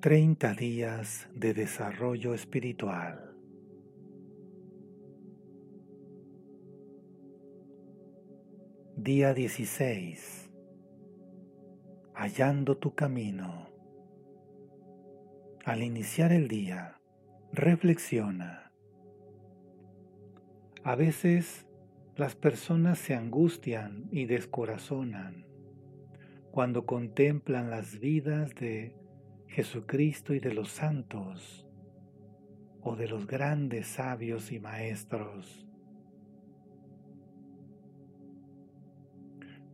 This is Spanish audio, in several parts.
Treinta días de desarrollo espiritual. Día 16. Hallando tu camino. Al iniciar el día, reflexiona. A veces las personas se angustian y descorazonan cuando contemplan las vidas de Jesucristo y de los santos o de los grandes sabios y maestros.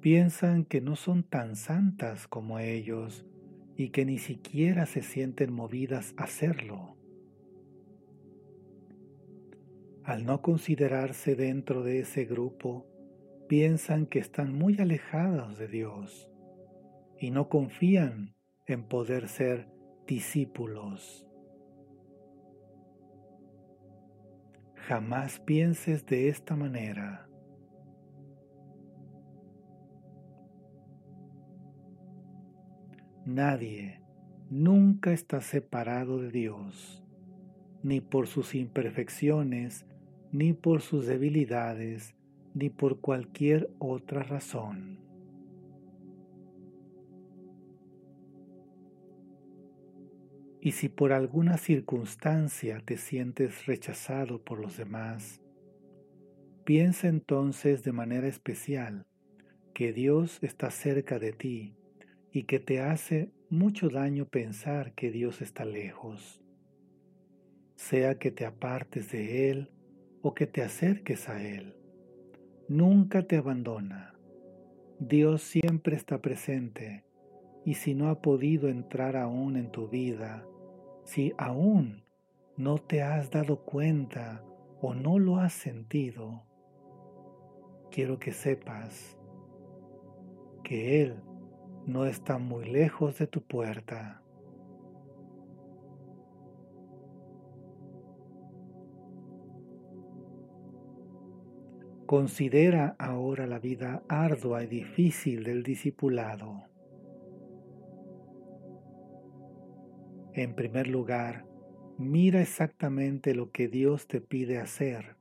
Piensan que no son tan santas como ellos y que ni siquiera se sienten movidas a hacerlo. Al no considerarse dentro de ese grupo, piensan que están muy alejados de Dios y no confían en poder ser discípulos. Jamás pienses de esta manera. Nadie nunca está separado de Dios, ni por sus imperfecciones, ni por sus debilidades, ni por cualquier otra razón. Y si por alguna circunstancia te sientes rechazado por los demás, piensa entonces de manera especial que Dios está cerca de ti y que te hace mucho daño pensar que Dios está lejos, sea que te apartes de Él o que te acerques a Él. Nunca te abandona. Dios siempre está presente y si no ha podido entrar aún en tu vida, si aún no te has dado cuenta o no lo has sentido, quiero que sepas que Él no está muy lejos de tu puerta. Considera ahora la vida ardua y difícil del discipulado. En primer lugar, mira exactamente lo que Dios te pide hacer.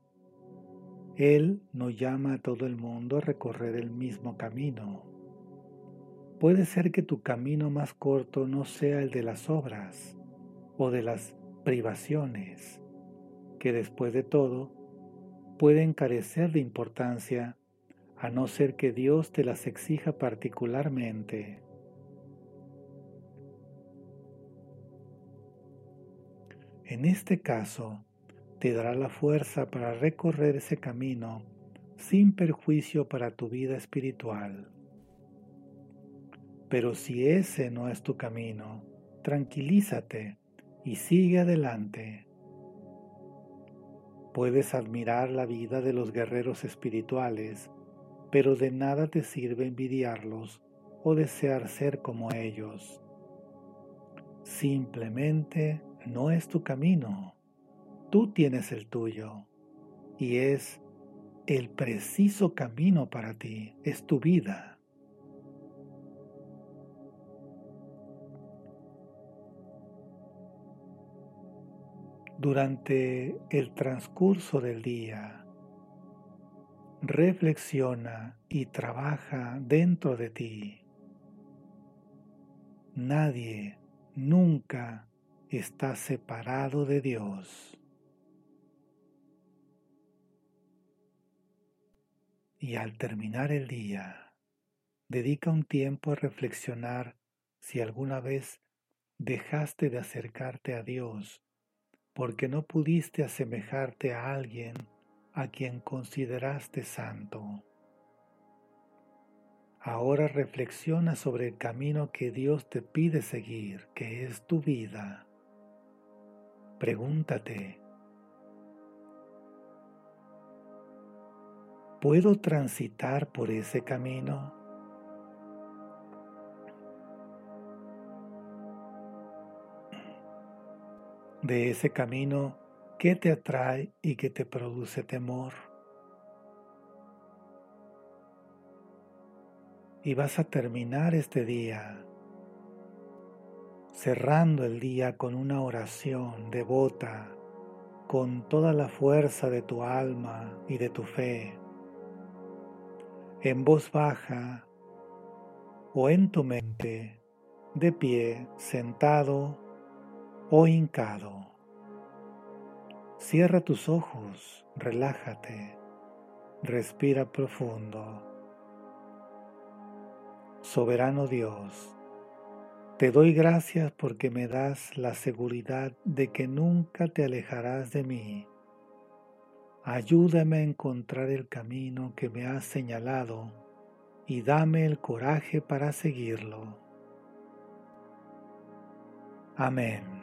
Él no llama a todo el mundo a recorrer el mismo camino. Puede ser que tu camino más corto no sea el de las obras o de las privaciones, que después de todo pueden carecer de importancia a no ser que Dios te las exija particularmente. En este caso, te dará la fuerza para recorrer ese camino sin perjuicio para tu vida espiritual. Pero si ese no es tu camino, tranquilízate y sigue adelante. Puedes admirar la vida de los guerreros espirituales, pero de nada te sirve envidiarlos o desear ser como ellos. Simplemente no es tu camino. Tú tienes el tuyo y es el preciso camino para ti, es tu vida. Durante el transcurso del día, reflexiona y trabaja dentro de ti. Nadie nunca está separado de Dios. Y al terminar el día, dedica un tiempo a reflexionar si alguna vez dejaste de acercarte a Dios porque no pudiste asemejarte a alguien a quien consideraste santo. Ahora reflexiona sobre el camino que Dios te pide seguir, que es tu vida. Pregúntate, ¿puedo transitar por ese camino? De ese camino, ¿qué te atrae y qué te produce temor? y vas a terminar este día cerrando el día con una oración devota, con toda la fuerza de tu alma y de tu fe, en voz baja o en tu mente, de pie, sentado o hincado. Cierra tus ojos, relájate, respira profundo. Soberano Dios, te doy gracias porque me das la seguridad de que nunca te alejarás de mí. Ayúdame a encontrar el camino que me has señalado y dame el coraje para seguirlo. Amén.